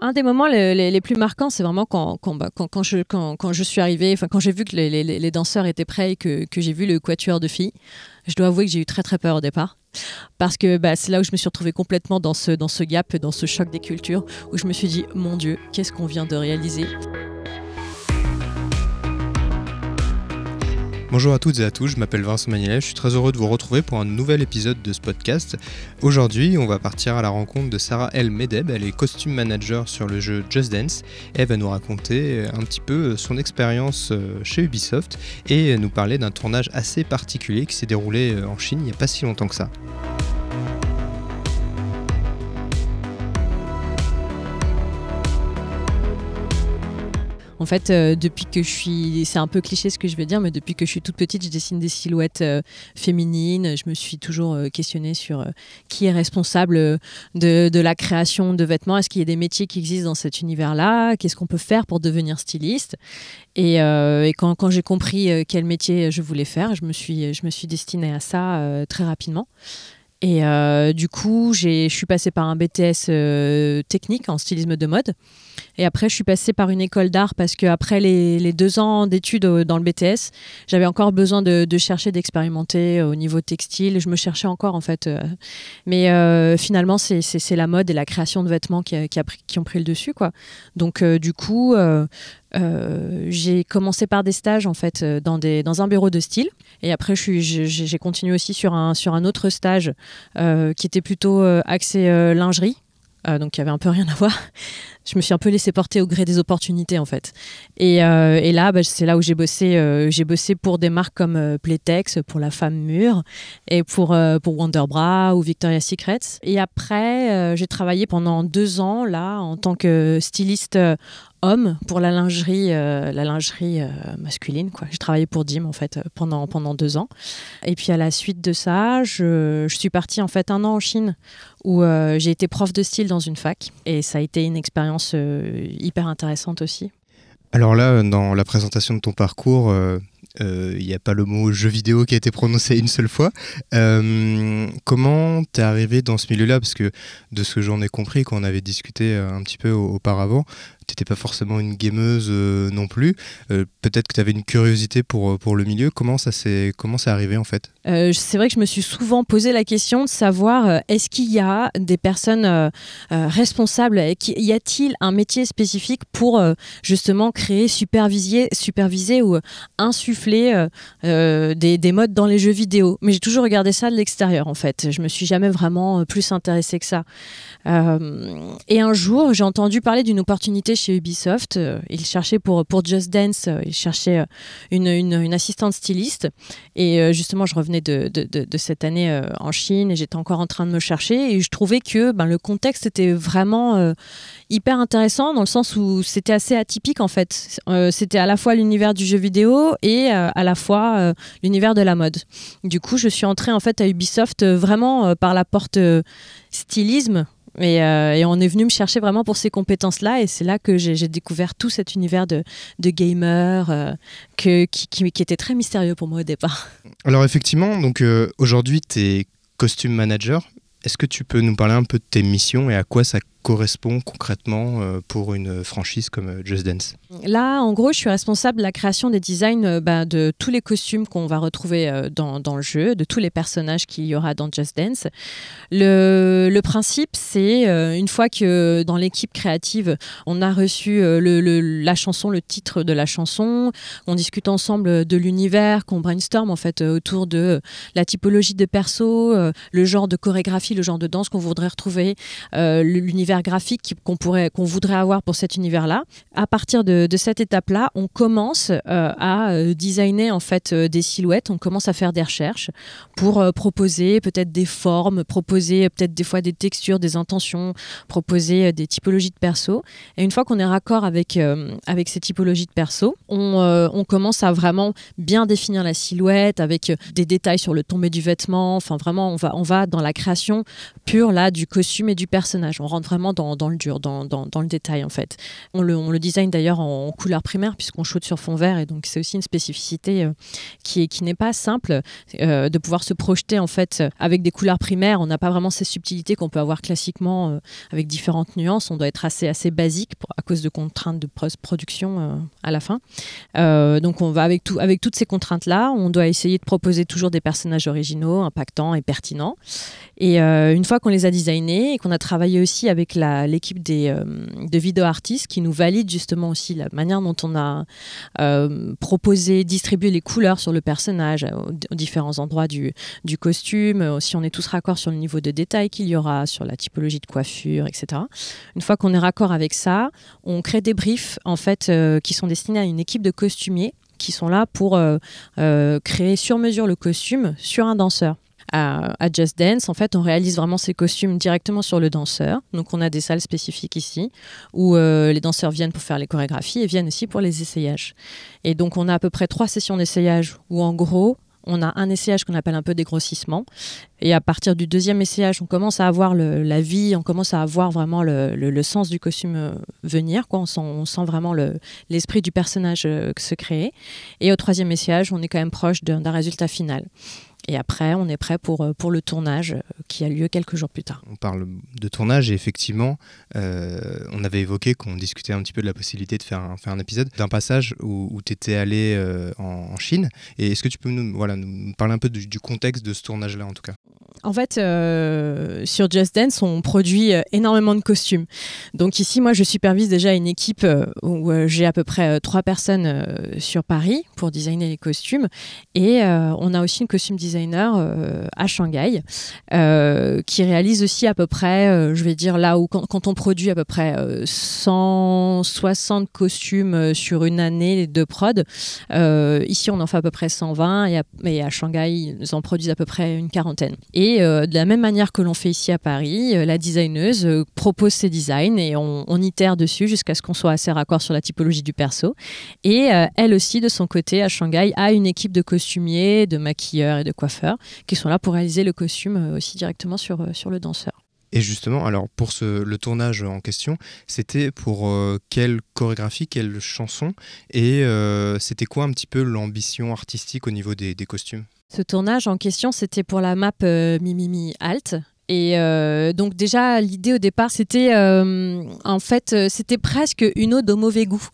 un des moments les, plus marquants, c'est vraiment quand, bah, je, suis arrivée, quand j'ai vu que les, danseurs étaient prêts et que, que j'ai vu le quatuor de filles. Je dois avouer que j'ai eu très très peur au départ. Parce que bah, c'est là où je me suis retrouvée complètement dans ce, dans ce gap, dans ce choc des cultures, où je me suis dit, mon Dieu, qu'est-ce qu'on vient de réaliser? Bonjour à toutes et à tous, je m'appelle Vincent Magnelet, je suis très heureux de vous retrouver pour un nouvel épisode de ce podcast. Aujourd'hui, on va partir à la rencontre de Sarah El Medeb, elle est costume manager sur le jeu Just Dance elle va nous raconter un petit peu son expérience euh, chez Ubisoft et nous parler d'un tournage assez particulier qui s'est déroulé euh, en Chine il n'y a pas si longtemps que ça. En fait, euh, depuis que je suis, c'est un peu cliché ce que je vais dire, mais depuis que je suis toute petite, je dessine des silhouettes euh, féminines. Je me suis toujours euh, questionnée sur qui est responsable de, la création de vêtements. Est-ce qu'il y a des métiers qui existent dans cet univers-là? Qu'est-ce qu'on peut faire pour devenir styliste? Et, quand, j'ai compris quel métier je voulais faire, je me suis, je me suis destinée à ça très rapidement. Et du coup, je suis passée par un BTS technique en stylisme de mode. Et après, je suis passée par une école d'art parce qu'après les, les deux ans d'études dans le BTS, j'avais encore besoin de, chercher, d'expérimenter euh, au niveau textile. Je me cherchais encore en fait. Euh. Mais euh, finalement, c'est la mode et la création de vêtements qui, qui, ont pris le dessus. Quoi. Donc du coup, j'ai commencé par des stages en fait dans, des, dans un bureau de style. Et après, j'ai continué aussi sur un, sur un autre stage qui était plutôt axé lingerie. donc y avait un peu rien à voir je me suis un peu laissé porter au gré des opportunités en fait. Et, euh, là, bah, c'est là où j'ai bossé. Euh, j'ai bossé pour des marques comme euh, Playtex, pour la femme mûre, et pour, pour Wonderbra ou Victoria's Secret. Et après, j'ai travaillé pendant deux ans là en tant que styliste homme pour la lingerie, la lingerie masculine. Quoi. J'ai travaillé pour Dim en fait pendant, pendant deux ans. Et puis à la suite de ça, je, suis partie en fait un an en Chine où j'ai été prof de style dans une fac et ça a été une expérience euh, hyper intéressante aussi. Alors là, dans la présentation de ton parcours, il euh, n'y euh, a pas le mot jeu vidéo qui a été prononcé une seule fois. comment t'es arrivé dans ce milieu-là? Parce que de ce que j'en ai compris quand on avait discuté un petit peu auparavant, n'étais pas forcément une gameuse euh, non plus. Euh, peut-être que tu avais une curiosité pour, euh, pour le milieu. Comment ça s'est arrivé en fait? C'est vrai que je me suis souvent posé la question de savoir est-ce qu'il y a des personnes responsables? Y a-t-il un métier spécifique pour justement créer, superviser, superviser ou insuffler des, des, modes dans les jeux vidéo? Mais j'ai toujours regardé ça de l'extérieur en fait. Je me suis jamais vraiment plus intéressée que ça. et un jour, j'ai entendu parler d'une opportunité chez Ubisoft. Euh, il cherchait pour, pour Just Dance, euh, il cherchait euh, une, une, assistante styliste. Et justement, je revenais de, de, de, cette année en Chine et j'étais encore en train de me chercher. Et je trouvais que ben, le contexte était vraiment hyper intéressant dans le sens où c'était assez atypique en fait. c'était à la fois l'univers du jeu vidéo et à la fois l'univers de la mode. Du coup, je suis entrée en fait à Ubisoft vraiment par la porte stylisme euh, et, on est venu me chercher vraiment pour ces compétences-là. Et c'est là que j'ai découvert tout cet univers de, de gamer euh, qui, était très mystérieux pour moi au départ. Alors effectivement, donc euh, aujourd'hui, tu es costume manager. Est-ce que tu peux nous parler un peu de tes missions et à quoi ça correspond concrètement euh, pour une franchise comme euh, Just Dance Là, en gros, je suis responsable de la création des designs euh, bah, de tous les costumes qu'on va retrouver dans, le jeu, de tous les personnages qu'il y aura dans Just Dance. Le, principe, c'est une fois que dans l'équipe créative, on a reçu la chanson, le titre de la chanson, on discute ensemble de l'univers, qu'on brainstorm en fait autour de la typologie de perso, le genre de chorégraphie, le genre de danse qu'on voudrait retrouver, l'univers graphique qu'on pourrait, qu'on voudrait avoir pour cet univers-là. À partir de, cette étape-là, on commence euh, à euh, designer en fait euh, des silhouettes. On commence à faire des recherches pour proposer peut-être des formes, proposer peut-être des fois des textures, des intentions, proposer des typologies de perso. Et une fois qu'on est raccord avec avec ces typologies de perso, on, on commence à vraiment bien définir la silhouette avec des détails sur le tombé du vêtement. Enfin, vraiment, on va on va dans la création pure là du costume et du personnage. On rentre vraiment dans, le dur, dans, le détail en fait. On le, on design d'ailleurs en, couleur primaire puisqu'on shoot sur fond vert et donc c'est aussi une spécificité euh, qui, est, qui n'est pas simple euh, de pouvoir se projeter en fait avec des couleurs primaires. On n'a pas vraiment ces subtilités qu'on peut avoir classiquement euh, avec différentes nuances. On doit être assez, assez basique à cause de contraintes de post-production à la fin. donc on va avec toutes ces contraintes-là, on doit essayer de proposer toujours des personnages originaux, impactants et pertinents. Et une fois qu'on les a designés et qu'on a travaillé aussi avec l'équipe des de vidéo artistes qui nous valide justement aussi la manière dont on a euh, proposé, distribué les couleurs sur le personnage aux, différents endroits du, costume, euh, si on est tous raccord sur le niveau de détail qu'il y aura, sur la typologie de coiffure, etc. Une fois qu'on est raccord avec ça, on crée des briefs en fait euh, qui sont destinés à une équipe de costumiers qui sont là pour créer sur mesure le costume sur un danseur à, Just Dance, en fait, on réalise vraiment ces costumes directement sur le danseur. Donc, on a des salles spécifiques ici où euh, les danseurs viennent pour faire les chorégraphies et viennent aussi pour les essayages. Et donc, on a à peu près trois sessions d'essayage où, en gros, on a un essayage qu'on appelle un peu dégrossissement. Et à partir du deuxième essayage, on commence à avoir la vie, on commence à avoir vraiment le, sens du costume euh, venir. Quoi. On, sent, vraiment l'esprit du personnage euh, se créer. Et au troisième essayage, on est quand même proche d'un résultat final. Et après, on est prêt pour, euh, pour le tournage euh, qui a lieu quelques jours plus tard. On parle de tournage et effectivement, euh, on avait évoqué qu'on discutait un petit peu de la possibilité de faire un, faire un épisode d'un passage où, tu étais allé en, Chine. Et est-ce que tu peux nous, voilà, nous parler un peu du, contexte de ce tournage-là en tout cas? En fait, sur Just Dance, on produit énormément de costumes. Donc ici, moi, je supervise déjà une équipe où j'ai à peu près trois personnes sur Paris pour designer les costumes. Et on a aussi une costume design euh, à Shanghai euh, qui réalise aussi à peu près, euh, je vais dire là où quand, on produit à peu près 160 costumes sur une année de prod, ici on en fait à peu près 120 et à, Shanghai ils en produisent à peu près une quarantaine. De la même manière que l'on fait ici à Paris, la designeuse propose ses designs et on, itère dessus jusqu'à ce qu'on soit assez raccord sur la typologie du perso. Et elle aussi de son côté à Shanghai a une équipe de costumiers, de maquilleurs et de coiffeurs qui sont là pour réaliser le costume euh, aussi directement sur, euh, sur le danseur. Et justement, alors pour le tournage en question, c'était pour euh, quelle chorégraphie, quelle chanson Et c'était quoi un petit peu l'ambition artistique au niveau des, costumes? Ce tournage en question, c'était pour la map Mimimi Alt. Et donc déjà, l'idée au départ, c'était en fait, c'était presque une ode au mauvais goût.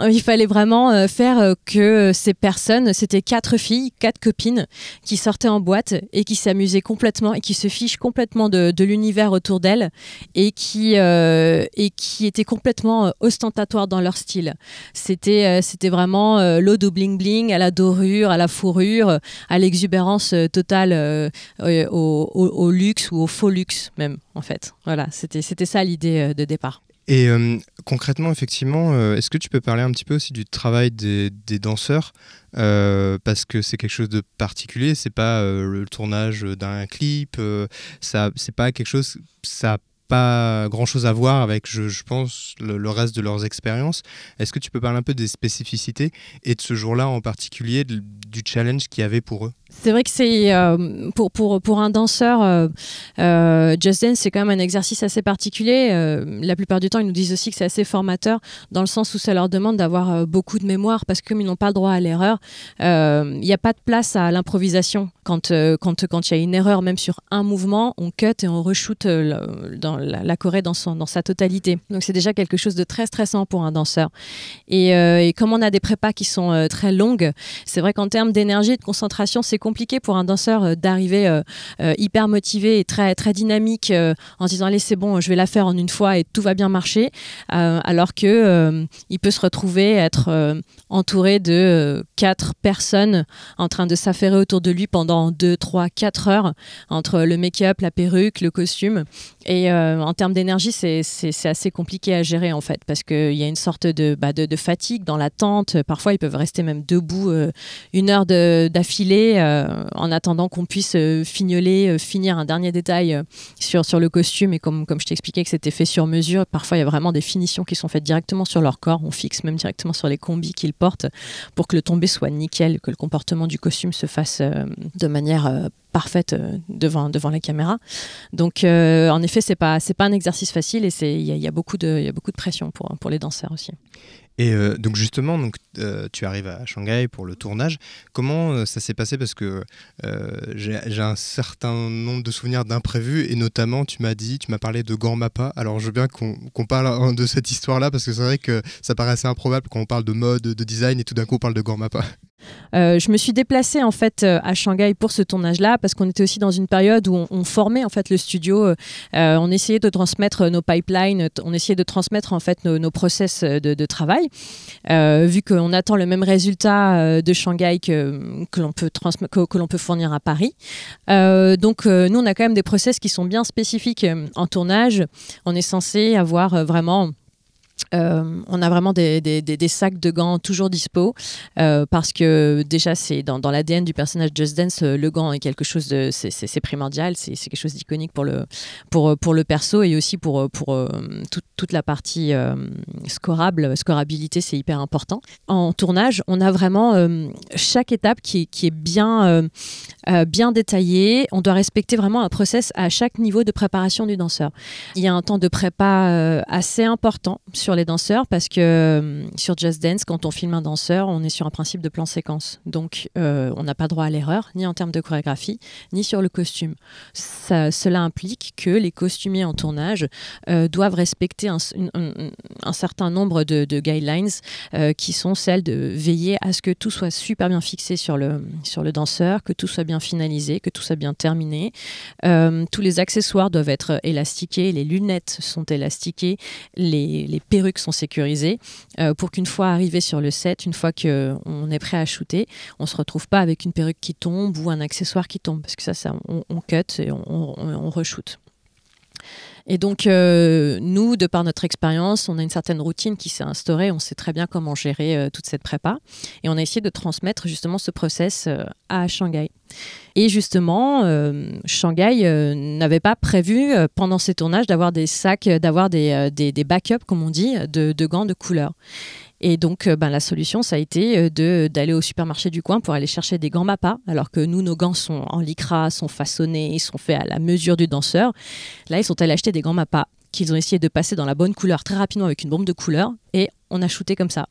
Euh, il fallait vraiment euh, faire euh, que ces personnes, c'était quatre filles, quatre copines, qui sortaient en boîte et qui s'amusaient complètement et qui se fichent complètement de, l'univers autour d'elles et qui et qui étaient complètement ostentatoires dans leur style. C'était c'était vraiment l'eau au bling bling, à la dorure, à la fourrure, à l'exubérance totale, au, au, luxe ou au faux luxe même en fait. Voilà, c'était c'était ça l'idée de départ. Et euh, concrètement, effectivement, euh, est-ce que tu peux parler un petit peu aussi du travail des, danseurs euh, Parce que c'est quelque chose de particulier, c'est pas le tournage d'un clip, ça, c'est pas quelque chose, ça pas grand chose à voir avec, je, pense, le, reste de leurs expériences. Est-ce que tu peux parler un peu des spécificités et de ce jour-là en particulier, du challenge qu'il y avait pour eux? C'est vrai que c'est euh, pour, pour, pour un danseur, euh, euh, Just Dance, c'est quand même un exercice assez particulier. la plupart du temps, ils nous disent aussi que c'est assez formateur, dans le sens où ça leur demande d'avoir beaucoup de mémoire, parce que comme ils n'ont pas le droit à l'erreur, il n'y a pas de place à l'improvisation. Quand il quand, quand y a une erreur, même sur un mouvement, on cut et on reshoot dans la, la Corée dans, son, dans sa totalité. Donc c'est déjà quelque chose de très stressant pour un danseur. Et, et comme on a des prépas qui sont très longues, c'est vrai qu'en termes d'énergie et de concentration, c'est compliqué pour un danseur euh, d'arriver euh, euh, hyper motivé et très, très dynamique en se disant allez c'est bon je vais la faire en une fois et tout va bien marcher. Alors que il peut se retrouver être entouré de quatre personnes en train de s'affairer autour de lui pendant 2, 3, 4 heures entre le make-up, la perruque, le costume. Et en termes d'énergie c'est assez compliqué à gérer en fait parce qu'il y a une sorte de, bah, fatigue dans l'attente. Parfois ils peuvent rester même debout une heure d'affilée en attendant qu'on puisse fignoler, finir un dernier détail sur, le costume. Et comme, je t'expliquais que c'était fait sur mesure, parfois il y a vraiment des finitions qui sont faites directement sur leur corps. On fixe même directement sur les combis qu'ils portent pour que le tombé soit nickel, que le comportement du costume se fasse de manière parfaite euh, devant, la caméra. Donc, euh, en effet, c'est pas, pas un exercice facile et il y, y, a beaucoup de, pression pour les danseurs aussi. Et euh, donc justement, donc, tu arrives à Shanghai pour le tournage. Comment ça s'est passé? Parce que j'ai un certain nombre de souvenirs d'imprévus et notamment, tu m'as dit, tu m'as parlé de Gormapa. Alors je veux bien qu'on parle de cette histoire-là parce que c'est vrai que ça paraît assez improbable quand on parle de mode, de design et tout d'un coup on parle de Gormapa. Euh, je me suis déplacée en fait euh, à Shanghai pour ce tournage-là parce qu'on était aussi dans une période où on, formait en fait le studio. Euh, on essayait de transmettre nos pipelines, on essayait de transmettre en fait nos, process de, travail. vu qu'on attend le même résultat de Shanghai que, que l'on peut, que, que l'on peut fournir à Paris. donc nous, on a quand même des process qui sont bien spécifiques en tournage. On est censé avoir vraiment euh, on a vraiment des, sacs de gants toujours dispo euh, parce que déjà c'est dans, l'ADN du personnage Just Dance euh, le gant est quelque chose de c'est primordial c'est quelque chose d'iconique pour le pour pour le perso et aussi pour pour toute la partie scorable scorabilité c'est hyper important. En tournage on a vraiment chaque étape qui, qui est bien bien détaillée. On doit respecter vraiment un process à chaque niveau de préparation du danseur. Il y a un temps de prépa assez important sur les danseurs parce que euh, sur Just Dance, quand on filme un danseur, on est sur un principe de plan séquence. Donc, euh, on n'a pas droit à l'erreur, ni en termes de chorégraphie, ni sur le costume. cela implique que les costumiers en tournage euh, doivent respecter un, certain nombre de, guidelines qui sont celles de veiller à ce que tout soit super bien fixé sur le, sur le danseur, que tout soit bien finalisé, que tout soit bien terminé. tous les accessoires doivent être élastiqués, les lunettes sont élastiquées, les, les perruques sont sécurisées euh, pour qu'une fois arrivé sur le set, une fois qu'on est prêt à shooter, on se retrouve pas avec une perruque qui tombe ou un accessoire qui tombe parce que ça, ça on, cut et on, on, reshoot. Et donc, euh, nous, de par notre expérience, on a une certaine routine qui s'est instaurée. On sait très bien comment gérer euh, toute cette prépa. Et on a essayé de transmettre justement ce process à Shanghai. Et justement, euh, Shanghai euh, n'avait pas prévu euh, pendant ces tournages d'avoir des sacs, d'avoir des, des, backups, comme on dit, de, gants de couleur. Et donc, ben, la solution, ça a été d'aller au supermarché du coin pour aller chercher des gants MAPA, alors que nous, nos gants sont en lycra, sont façonnés, sont faits à la mesure du danseur. Là, ils sont allés acheter des gants MAPA qu'ils ont essayé de passer dans la bonne couleur très rapidement avec une bombe de couleur, et on a shooté comme ça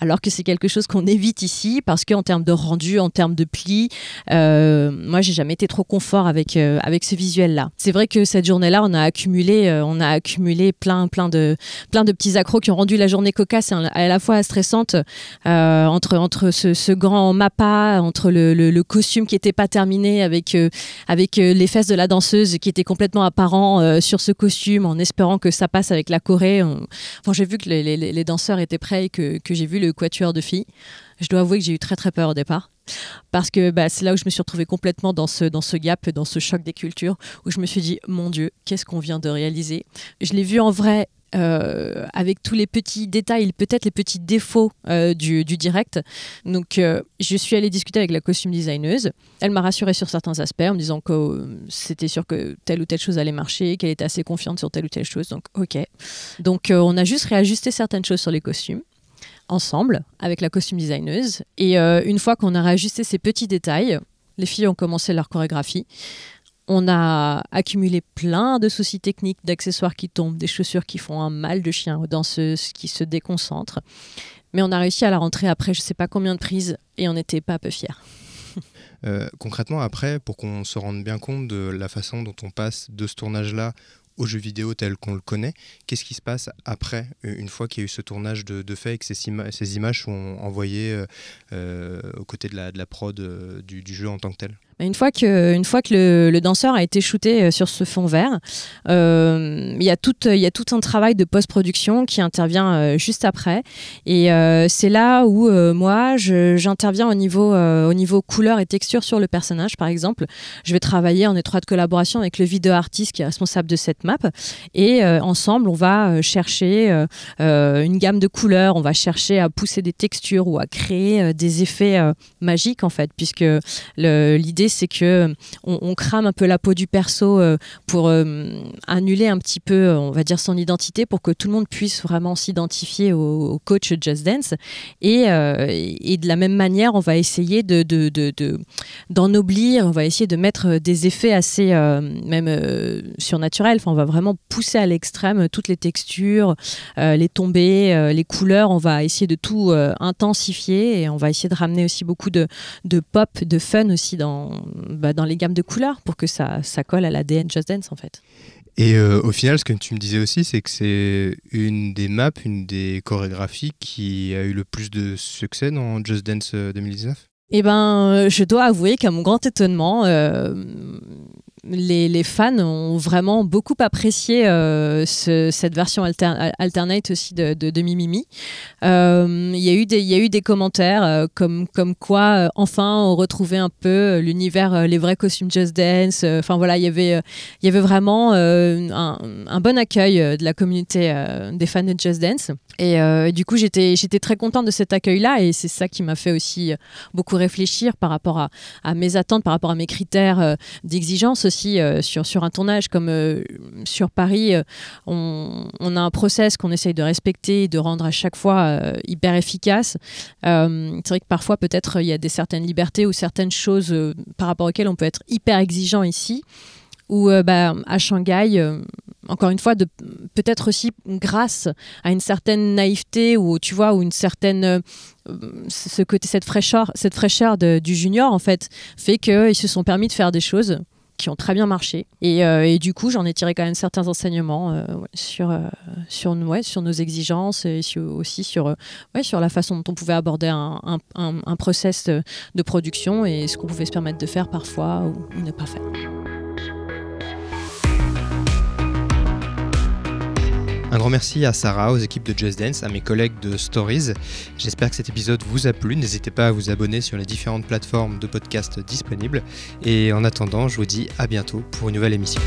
alors que c'est quelque chose qu'on évite ici parce qu'en termes de rendu, en termes de pli, euh, moi j'ai jamais été trop confort avec euh, avec ce visuel là. C'est vrai que cette journée-là, on a accumulé euh, on a accumulé plein plein de plein de petits accros qui ont rendu la journée cocasse et à la fois stressante entre entre ce, grand mappa, entre le, costume qui était pas terminé avec avec les fesses de la danseuse qui étaient complètement apparents sur ce costume en espérant que ça passe avec la Corée. Enfin, j'ai vu que les, les, danseurs étaient prêts et que, que j'ai vu le quatuor de filles. Je dois avouer que j'ai eu très très peur au départ parce que bah, c'est là où je me suis retrouvée complètement dans ce, dans ce gap, dans ce choc des cultures, où je me suis dit, mon Dieu, qu'est-ce qu'on vient de réaliser? Je l'ai vu en vrai euh, avec tous les petits détails, peut-être les petits défauts euh, du, direct. Donc, euh, je suis allée discuter avec la costume designeuse. Elle m'a rassurée sur certains aspects en me disant que c'était sûr que telle ou telle chose allait marcher, qu'elle était assez confiante sur telle ou telle chose. Donc, ok. Donc, on a juste réajusté certaines choses sur les costumes ensemble avec la costume designeuse. Et une fois qu'on a réajusté ces petits détails, les filles ont commencé leur chorégraphie. On a accumulé plein de soucis techniques, d'accessoires qui tombent, des chaussures qui font un mal de chien aux danseuses qui se déconcentrent. Mais on a réussi à la rentrer après je sais pas combien de prises et on n'était pas peu fiers. Euh, concrètement, après, pour qu'on se rende bien compte de la façon dont on passe de ce tournage-là au jeu vidéo tel qu'on le connaît. Qu'est-ce qui se passe après, euh, une fois qu'il y a eu ce tournage de, fait et que ces, images sont envoyées euh, aux côtés de la, prod du, jeu en tant que tel? Une fois que, une fois que le, danseur a été shooté euh, sur ce fond vert, euh, il y, a tout, y a tout un travail de post-production qui intervient euh, juste après. Et c'est là où moi, j'interviens au, niveau au niveau couleur et texture sur le personnage, par exemple. Je vais travailler en étroite collaboration avec le vidéo artiste qui est responsable de cette map. Et ensemble, on va chercher une gamme de couleurs, on va chercher à pousser des textures ou à créer des effets magiques, en fait, puisque l'idée c'est que euh, on, crame un peu la peau du perso euh, pour euh, annuler un petit peu, on va dire, son identité pour que tout le monde puisse vraiment s'identifier au, coach Just Dance. Et, de la même manière, on va essayer de, d'ennoblir, on va essayer de mettre des effets assez même surnaturels. Enfin, on va vraiment pousser à l'extrême toutes les textures, les tombées, les couleurs. On va essayer de tout intensifier et on va essayer de ramener aussi beaucoup de, de pop, de fun aussi dans, bah, dans les gammes de couleurs pour que ça, ça colle à l'ADN Just Dance en fait. Et euh, au final, ce que tu me disais aussi, c'est que c'est une des maps, une des chorégraphies qui a eu le plus de succès dans Just Dance 2019 euh, Eh ben, euh, je dois avouer qu'à mon grand étonnement, les, fans ont vraiment beaucoup apprécié euh, cette version alternate aussi de, de, Mimimi. Euh, il y, a eu des, commentaires euh, comme, quoi, enfin, on retrouvait un peu l'univers, les vrais costumes Just Dance. Enfin voilà, il y avait vraiment un, un, bon accueil de la communauté des fans de Just Dance. Et, du coup, j'étais très contente de cet accueil-là et c'est ça qui m'a fait aussi beaucoup réfléchir par rapport à, à, mes attentes, par rapport à mes critères d'exigence aussi euh, sur, un tournage comme euh, sur Paris, euh, on, a un process qu'on essaye de respecter et de rendre à chaque fois hyper efficace. c'est vrai que parfois, peut-être, il y a des certaines libertés ou certaines choses par rapport auxquelles on peut être hyper exigeant ici ou bah, à Shanghai, encore une fois, peut-être aussi grâce à une certaine naïveté ou tu vois, ou une certaine ce côté, cette fraîcheur, cette fraîcheur du junior en fait, fait qu'ils se sont permis de faire des choses qui ont très bien marché. Et, euh, et du coup, j'en ai tiré quand même certains enseignements euh, sur, euh, sur, nos exigences et aussi sur, sur la façon dont on pouvait aborder un, process de production et ce qu'on pouvait se permettre de faire parfois ou ne pas faire. Un grand merci à Sarah, aux équipes de Just Dance, à mes collègues de Stories. J'espère que cet épisode vous a plu. N'hésitez pas à vous abonner sur les différentes plateformes de podcast disponibles. Et en attendant, je vous dis à bientôt pour une nouvelle émission.